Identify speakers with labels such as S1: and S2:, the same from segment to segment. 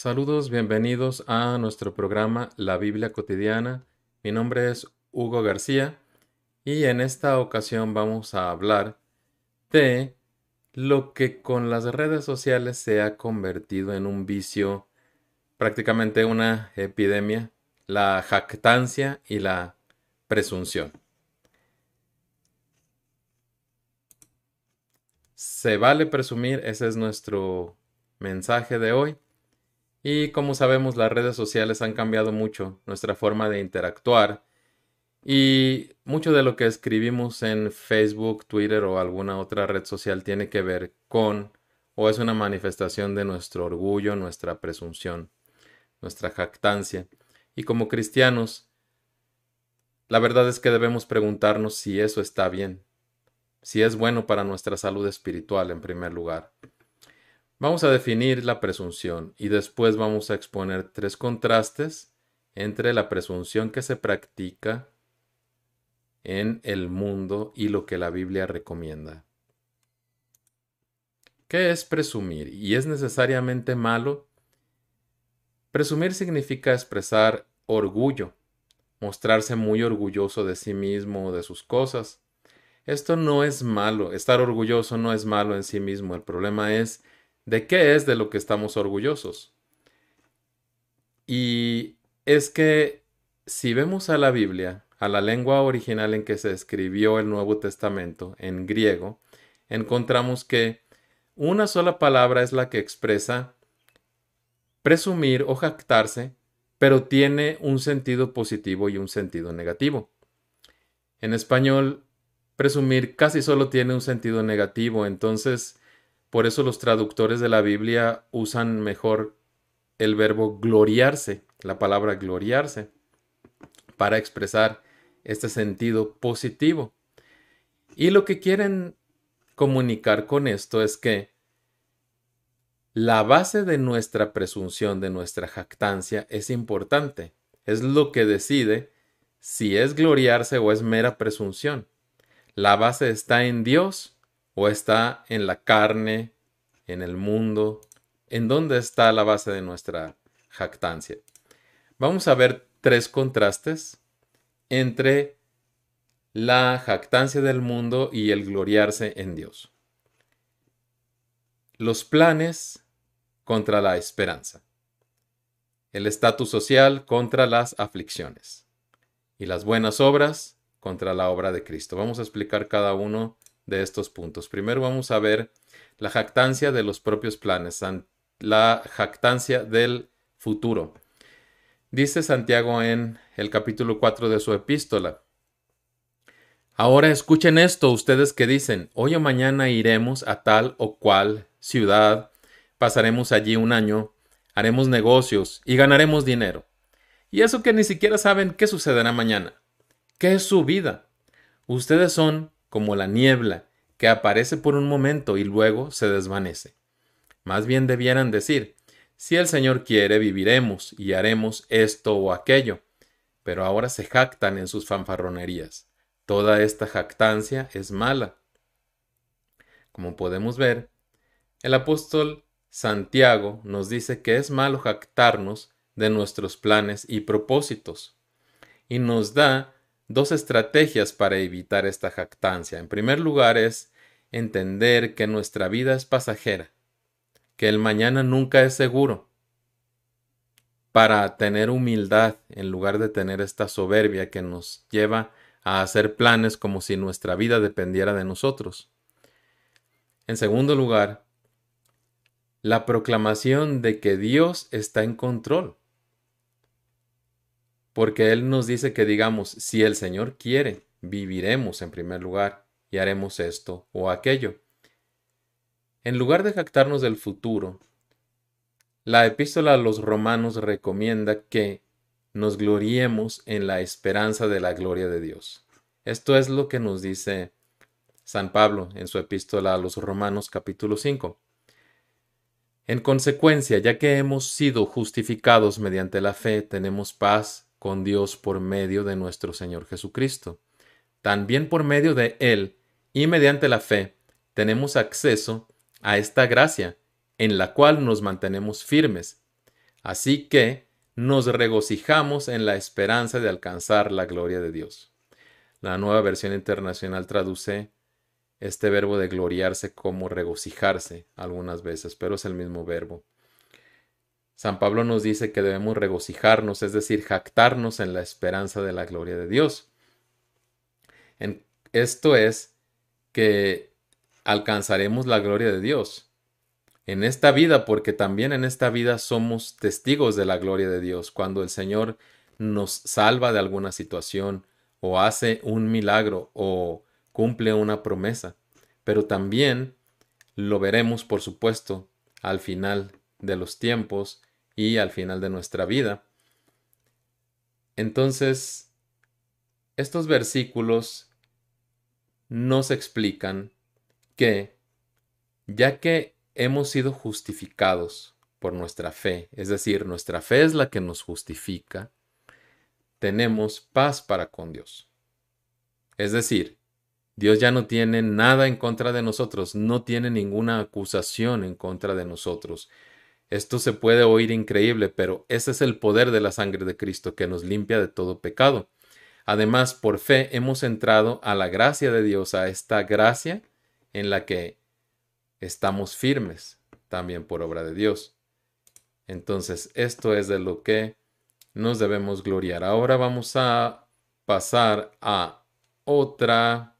S1: Saludos, bienvenidos a nuestro programa La Biblia Cotidiana. Mi nombre es Hugo García y en esta ocasión vamos a hablar de lo que con las redes sociales se ha convertido en un vicio, prácticamente una epidemia, la jactancia y la presunción. Se vale presumir, ese es nuestro mensaje de hoy. Y como sabemos, las redes sociales han cambiado mucho nuestra forma de interactuar y mucho de lo que escribimos en Facebook, Twitter o alguna otra red social tiene que ver con o es una manifestación de nuestro orgullo, nuestra presunción, nuestra jactancia. Y como cristianos, la verdad es que debemos preguntarnos si eso está bien, si es bueno para nuestra salud espiritual en primer lugar. Vamos a definir la presunción y después vamos a exponer tres contrastes entre la presunción que se practica en el mundo y lo que la Biblia recomienda. ¿Qué es presumir? ¿Y es necesariamente malo? Presumir significa expresar orgullo, mostrarse muy orgulloso de sí mismo o de sus cosas. Esto no es malo, estar orgulloso no es malo en sí mismo, el problema es de qué es de lo que estamos orgullosos. Y es que si vemos a la Biblia, a la lengua original en que se escribió el Nuevo Testamento, en griego, encontramos que una sola palabra es la que expresa presumir o jactarse, pero tiene un sentido positivo y un sentido negativo. En español, presumir casi solo tiene un sentido negativo, entonces por eso los traductores de la Biblia usan mejor el verbo gloriarse, la palabra gloriarse, para expresar este sentido positivo. Y lo que quieren comunicar con esto es que la base de nuestra presunción, de nuestra jactancia, es importante. Es lo que decide si es gloriarse o es mera presunción. La base está en Dios o está en la carne, en el mundo? ¿En dónde está la base de nuestra jactancia? Vamos a ver tres contrastes entre la jactancia del mundo y el gloriarse en Dios. Los planes contra la esperanza. El estatus social contra las aflicciones. Y las buenas obras contra la obra de Cristo. Vamos a explicar cada uno de estos puntos. Primero vamos a ver la jactancia de los propios planes, la jactancia del futuro. Dice Santiago en el capítulo 4 de su epístola. Ahora escuchen esto ustedes que dicen, hoy o mañana iremos a tal o cual ciudad, pasaremos allí un año, haremos negocios y ganaremos dinero. Y eso que ni siquiera saben qué sucederá mañana. ¿Qué es su vida? Ustedes son como la niebla que aparece por un momento y luego se desvanece. Más bien debieran decir, si el Señor quiere, viviremos y haremos esto o aquello. Pero ahora se jactan en sus fanfarronerías. Toda esta jactancia es mala. Como podemos ver, el apóstol Santiago nos dice que es malo jactarnos de nuestros planes y propósitos, y nos da dos estrategias para evitar esta jactancia. En primer lugar es entender que nuestra vida es pasajera, que el mañana nunca es seguro, para tener humildad en lugar de tener esta soberbia que nos lleva a hacer planes como si nuestra vida dependiera de nosotros. En segundo lugar, la proclamación de que Dios está en control porque Él nos dice que digamos, si el Señor quiere, viviremos en primer lugar y haremos esto o aquello. En lugar de jactarnos del futuro, la epístola a los romanos recomienda que nos gloriemos en la esperanza de la gloria de Dios. Esto es lo que nos dice San Pablo en su epístola a los romanos capítulo 5. En consecuencia, ya que hemos sido justificados mediante la fe, tenemos paz con Dios por medio de nuestro Señor Jesucristo. También por medio de Él y mediante la fe tenemos acceso a esta gracia en la cual nos mantenemos firmes, Así que nos regocijamos en la esperanza de alcanzar la gloria de Dios. La nueva versión internacional traduce este verbo de gloriarse como regocijarse algunas veces, pero es el mismo verbo. San Pablo nos dice que debemos regocijarnos, es decir, jactarnos en la esperanza de la gloria de Dios. En, esto es que alcanzaremos la gloria de Dios en esta vida, porque también en esta vida somos testigos de la gloria de Dios. Cuando el Señor nos salva de alguna situación o hace un milagro o cumple una promesa, pero también lo veremos, por supuesto, al final de los tiempos y al final de nuestra vida. Entonces, estos versículos nos explican que, ya que hemos sido justificados por nuestra fe, es decir, nuestra fe es la que nos justifica, tenemos paz para con Dios. Es decir, Dios ya no tiene nada en contra de nosotros, no tiene ninguna acusación en contra de nosotros. Esto se puede oír increíble, pero ese es el poder de la sangre de Cristo que nos limpia de todo pecado. Además, por fe hemos entrado a la gracia de Dios, a esta gracia en la que estamos firmes, también por obra de Dios. Entonces, esto es de lo que nos debemos gloriar. Ahora vamos a pasar a otra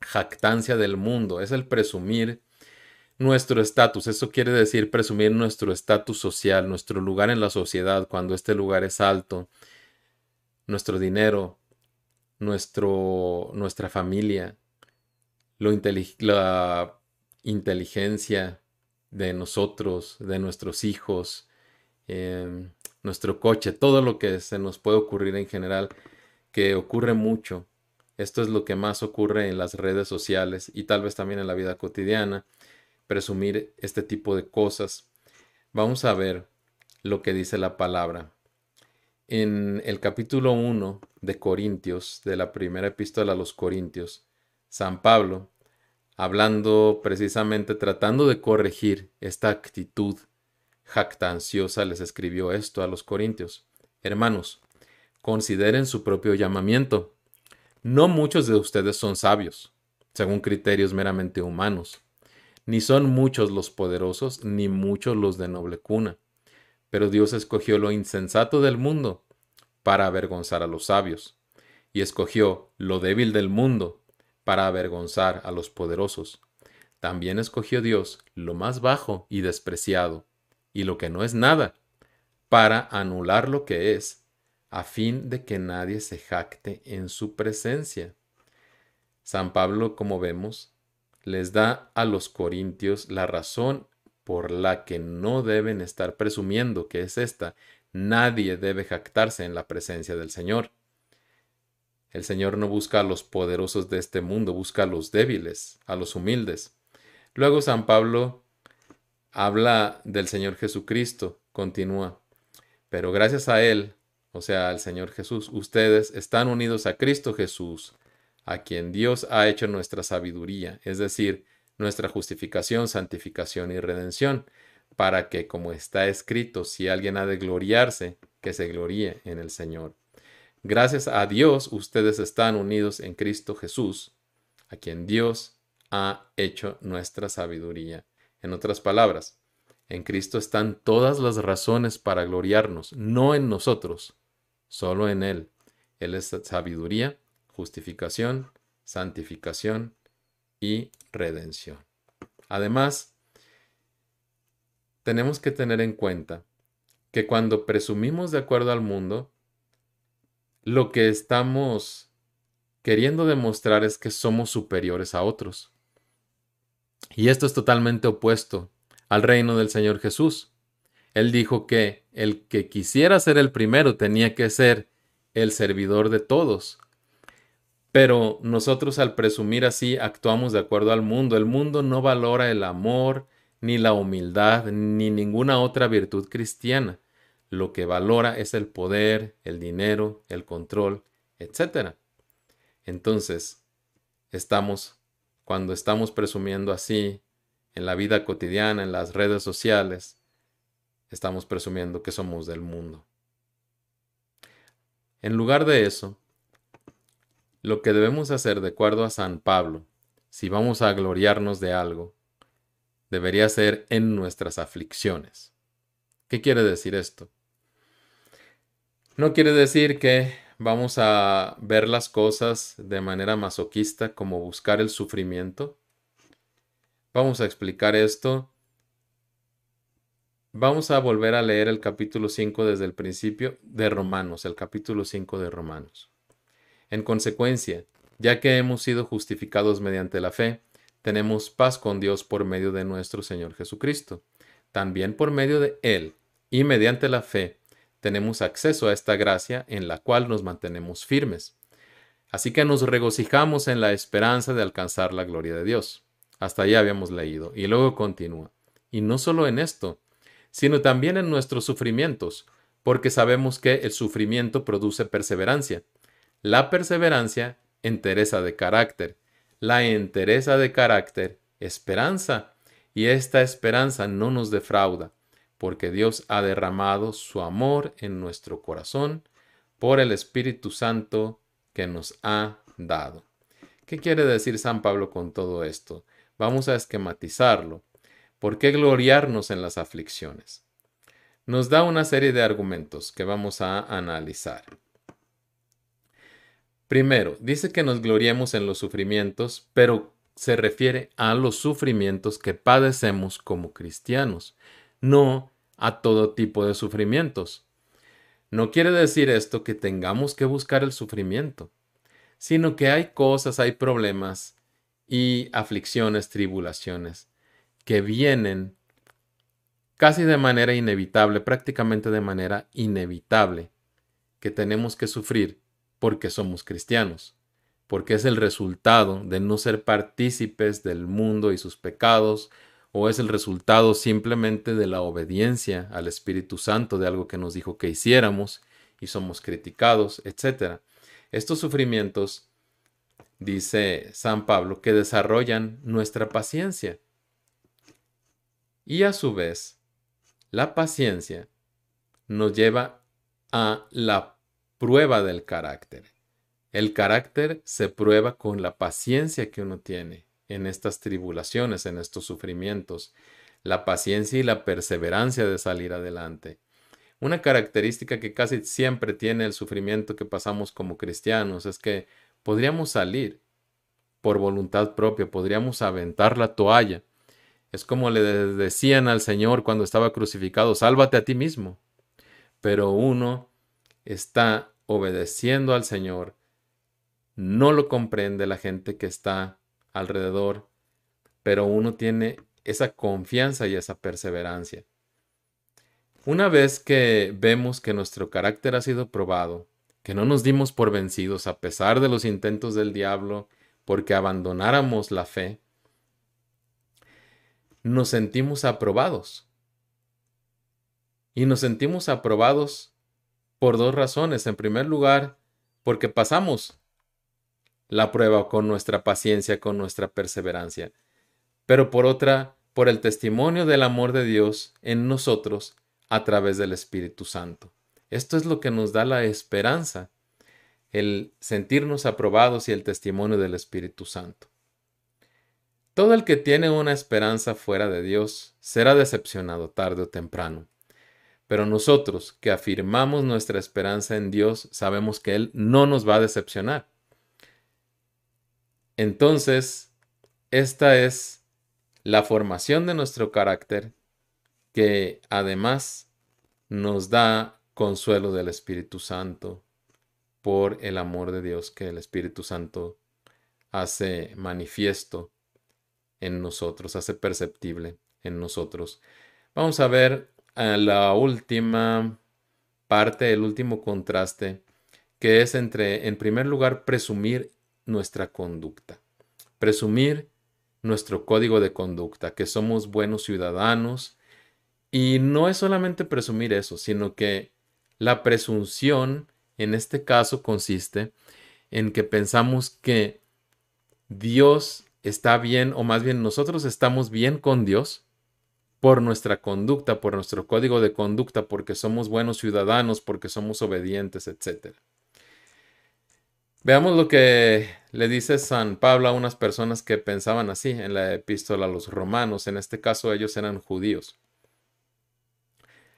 S1: jactancia del mundo, es el presumir nuestro estatus. Eso quiere decir presumir nuestro estatus social, nuestro lugar en la sociedad, cuando este lugar es alto, nuestro dinero, nuestro, nuestra familia, la inteligencia de nosotros, de nuestros hijos, em, nuestro coche, todo lo que se nos puede ocurrir en general, que ocurre mucho. Esto es lo que más ocurre en las redes sociales y tal vez también en la vida cotidiana, presumir este tipo de cosas. Vamos a ver lo que dice la palabra. En el capítulo 1 de Corintios, de la primera epístola a los Corintios, San Pablo, hablando precisamente, tratando de corregir esta actitud jactanciosa, les escribió esto a los Corintios. Hermanos, consideren su propio llamamiento. No muchos de ustedes son sabios, según criterios meramente humanos, ni son muchos los poderosos, ni muchos los de noble cuna. Pero Dios escogió lo insensato del mundo para avergonzar a los sabios, y escogió lo débil del mundo para avergonzar a los poderosos. También escogió Dios lo más bajo y despreciado, y lo que no es nada, para anular lo que es, a fin de que nadie se jacte en su presencia. San Pablo, como vemos, les da a los corintios la razón por la que no deben estar presumiendo, que es esta, nadie debe jactarse en la presencia del Señor. El Señor no busca a los poderosos de este mundo, busca a los débiles, a los humildes. Luego San Pablo habla del Señor Jesucristo, continúa. Pero gracias a Él, o sea, al Señor Jesús, ustedes están unidos a Cristo Jesús, a quien Dios ha hecho nuestra sabiduría, es decir, nuestra justificación, santificación y redención, para que, como está escrito, si alguien ha de gloriarse, que se gloríe en el Señor. Gracias a Dios ustedes están unidos en Cristo Jesús, a quien Dios ha hecho nuestra sabiduría. En otras palabras, en Cristo están todas las razones para gloriarnos, no en nosotros, solo en Él. Él es sabiduría, justificación, santificación y redención. Además, tenemos que tener en cuenta que cuando presumimos de acuerdo al mundo, lo que estamos queriendo demostrar es que somos superiores a otros. Y esto es totalmente opuesto al reino del Señor Jesús. Él dijo que el que quisiera ser el primero tenía que ser el servidor de todos. Pero nosotros al presumir así actuamos de acuerdo al mundo. El mundo no valora el amor, ni la humildad, ni ninguna otra virtud cristiana lo que valora es el poder, el dinero, el control, etc. Entonces, estamos, cuando estamos presumiendo así en la vida cotidiana, en las redes sociales, estamos presumiendo que somos del mundo. En lugar de eso, lo que debemos hacer de acuerdo a San Pablo, si vamos a gloriarnos de algo, debería ser en nuestras aflicciones. ¿Qué quiere decir esto? No quiere decir que vamos a ver las cosas de manera masoquista como buscar el sufrimiento. Vamos a explicar esto. Vamos a volver a leer el capítulo 5 desde el principio de Romanos, el capítulo 5 de Romanos. En consecuencia, ya que hemos sido justificados mediante la fe, tenemos paz con Dios por medio de nuestro Señor Jesucristo. También por medio de Él y mediante la fe tenemos acceso a esta gracia en la cual nos mantenemos firmes. Así que nos regocijamos en la esperanza de alcanzar la gloria de Dios. Hasta ahí habíamos leído. Y luego continúa. Y no solo en esto, sino también en nuestros sufrimientos, porque sabemos que el sufrimiento produce perseverancia. La perseverancia, entereza de carácter. La entereza de carácter, esperanza. Y esta esperanza no nos defrauda, porque Dios ha derramado su amor en nuestro corazón por el Espíritu Santo que nos ha dado. ¿Qué quiere decir San Pablo con todo esto? Vamos a esquematizarlo. ¿Por qué gloriarnos en las aflicciones? Nos da una serie de argumentos que vamos a analizar. Primero, dice que nos gloriemos en los sufrimientos, pero se refiere a los sufrimientos que padecemos como cristianos, no a todo tipo de sufrimientos. No quiere decir esto que tengamos que buscar el sufrimiento, sino que hay cosas, hay problemas y aflicciones, tribulaciones que vienen casi de manera inevitable, prácticamente de manera inevitable, que tenemos que sufrir porque somos cristianos, porque es el resultado de no ser partícipes del mundo y sus pecados, o es el resultado simplemente de la obediencia al Espíritu Santo de algo que nos dijo que hiciéramos y somos criticados, etc. Estos sufrimientos, dice San Pablo, que desarrollan nuestra paciencia. Y a su vez, la paciencia nos lleva a la prueba del carácter. El carácter se prueba con la paciencia que uno tiene en estas tribulaciones, en estos sufrimientos, la paciencia y la perseverancia de salir adelante. Una característica que casi siempre tiene el sufrimiento que pasamos como cristianos es que podríamos salir por voluntad propia, podríamos aventar la toalla. Es como le decían al Señor cuando estaba crucificado, sálvate a ti mismo. Pero uno está obedeciendo al Señor, no lo comprende la gente que está alrededor, pero uno tiene esa confianza y esa perseverancia. Una vez que vemos que nuestro carácter ha sido probado, que no nos dimos por vencidos a pesar de los intentos del diablo porque abandonáramos la fe, nos sentimos aprobados. Y nos sentimos aprobados por dos razones. En primer lugar, porque pasamos la prueba con nuestra paciencia, con nuestra perseverancia, pero por otra, por el testimonio del amor de Dios en nosotros a través del Espíritu Santo. Esto es lo que nos da la esperanza, el sentirnos aprobados y el testimonio del Espíritu Santo. Todo el que tiene una esperanza fuera de Dios será decepcionado tarde o temprano. Pero nosotros que afirmamos nuestra esperanza en Dios sabemos que Él no nos va a decepcionar. Entonces, esta es la formación de nuestro carácter que además nos da consuelo del Espíritu Santo por el amor de Dios que el Espíritu Santo hace manifiesto en nosotros, hace perceptible en nosotros. Vamos a ver la última parte, el último contraste, que es entre, en primer lugar, presumir nuestra conducta. Presumir nuestro código de conducta, que somos buenos ciudadanos. Y no es solamente presumir eso, sino que la presunción en este caso consiste en que pensamos que Dios está bien, o más bien nosotros estamos bien con Dios, por nuestra conducta, por nuestro código de conducta, porque somos buenos ciudadanos, porque somos obedientes, etc. Veamos lo que le dice San Pablo a unas personas que pensaban así en la epístola a los romanos. En este caso ellos eran judíos.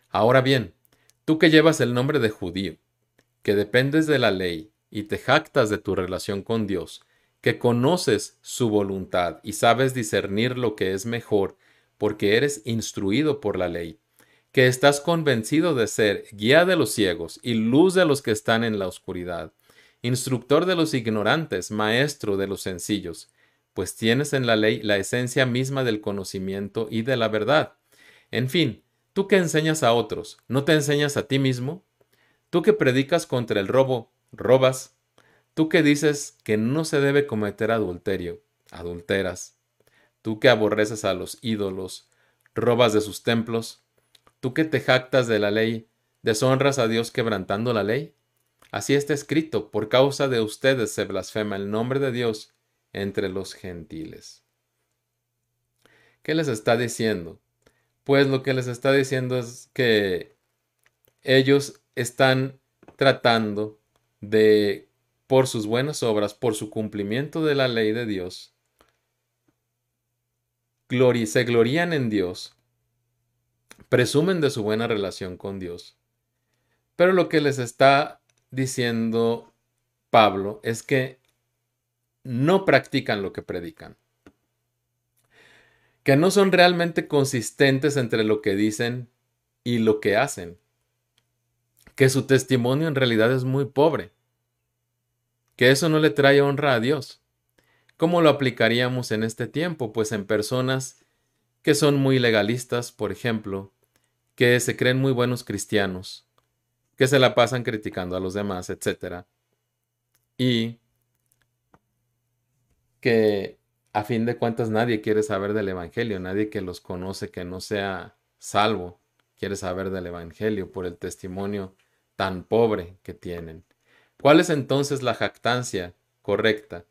S1: Ahora bien, tú que llevas el nombre de judío, que dependes de la ley y te jactas de tu relación con Dios, que conoces su voluntad y sabes discernir lo que es mejor, porque eres instruido por la ley, que estás convencido de ser guía de los ciegos y luz de los que están en la oscuridad, instructor de los ignorantes, maestro de los sencillos, pues tienes en la ley la esencia misma del conocimiento y de la verdad. En fin, tú que enseñas a otros, ¿no te enseñas a ti mismo? Tú que predicas contra el robo, robas. Tú que dices que no se debe cometer adulterio, adulteras tú que aborreces a los ídolos, robas de sus templos, tú que te jactas de la ley, deshonras a Dios quebrantando la ley. Así está escrito, por causa de ustedes se blasfema el nombre de Dios entre los gentiles. ¿Qué les está diciendo? Pues lo que les está diciendo es que ellos están tratando de, por sus buenas obras, por su cumplimiento de la ley de Dios, se glorían en Dios, presumen de su buena relación con Dios. Pero lo que les está diciendo Pablo es que no practican lo que predican, que no son realmente consistentes entre lo que dicen y lo que hacen, que su testimonio en realidad es muy pobre, que eso no le trae honra a Dios. ¿Cómo lo aplicaríamos en este tiempo? Pues en personas que son muy legalistas, por ejemplo, que se creen muy buenos cristianos, que se la pasan criticando a los demás, etc. Y que a fin de cuentas nadie quiere saber del Evangelio, nadie que los conoce que no sea salvo quiere saber del Evangelio por el testimonio tan pobre que tienen. ¿Cuál es entonces la jactancia correcta?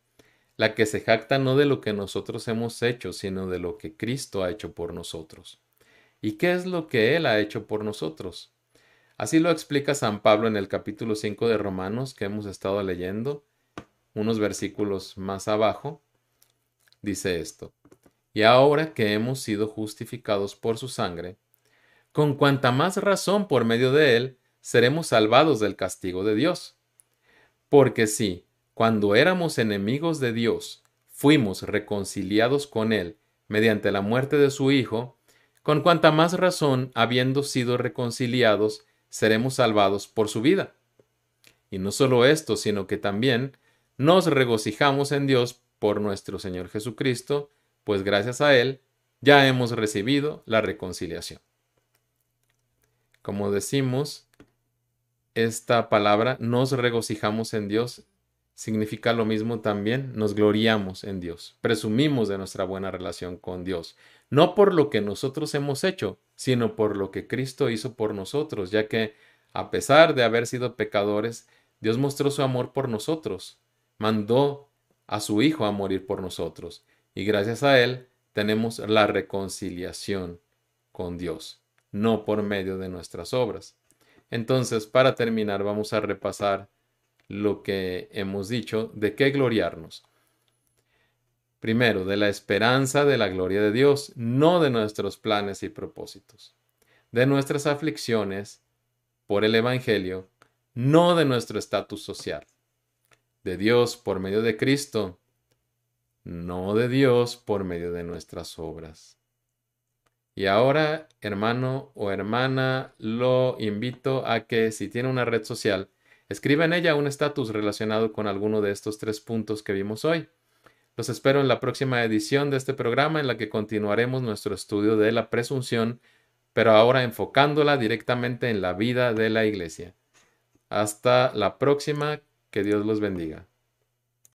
S1: La que se jacta no de lo que nosotros hemos hecho, sino de lo que Cristo ha hecho por nosotros. ¿Y qué es lo que Él ha hecho por nosotros? Así lo explica San Pablo en el capítulo 5 de Romanos que hemos estado leyendo, unos versículos más abajo. Dice esto, y ahora que hemos sido justificados por su sangre, con cuanta más razón por medio de Él seremos salvados del castigo de Dios. Porque si, cuando éramos enemigos de Dios, fuimos reconciliados con Él mediante la muerte de su Hijo, con cuanta más razón, habiendo sido reconciliados, seremos salvados por su vida. Y no solo esto, sino que también nos regocijamos en Dios por nuestro Señor Jesucristo, pues gracias a Él ya hemos recibido la reconciliación. Como decimos, esta palabra, nos regocijamos en Dios, significa lo mismo también, nos gloriamos en Dios, presumimos de nuestra buena relación con Dios, no por lo que nosotros hemos hecho, sino por lo que Cristo hizo por nosotros, ya que, a pesar de haber sido pecadores, Dios mostró su amor por nosotros, mandó a su Hijo a morir por nosotros, y gracias a Él tenemos la reconciliación con Dios, no por medio de nuestras obras. Entonces, para terminar, vamos a repasar lo que hemos dicho de qué gloriarnos. Primero, de la esperanza de la gloria de Dios, no de nuestros planes y propósitos, de nuestras aflicciones por el Evangelio, no de nuestro estatus social, de Dios por medio de Cristo, no de Dios por medio de nuestras obras. Y ahora, hermano o hermana, lo invito a que si tiene una red social, Escriba en ella un estatus relacionado con alguno de estos tres puntos que vimos hoy. Los espero en la próxima edición de este programa en la que continuaremos nuestro estudio de la presunción, pero ahora enfocándola directamente en la vida de la Iglesia. Hasta la próxima, que Dios los bendiga.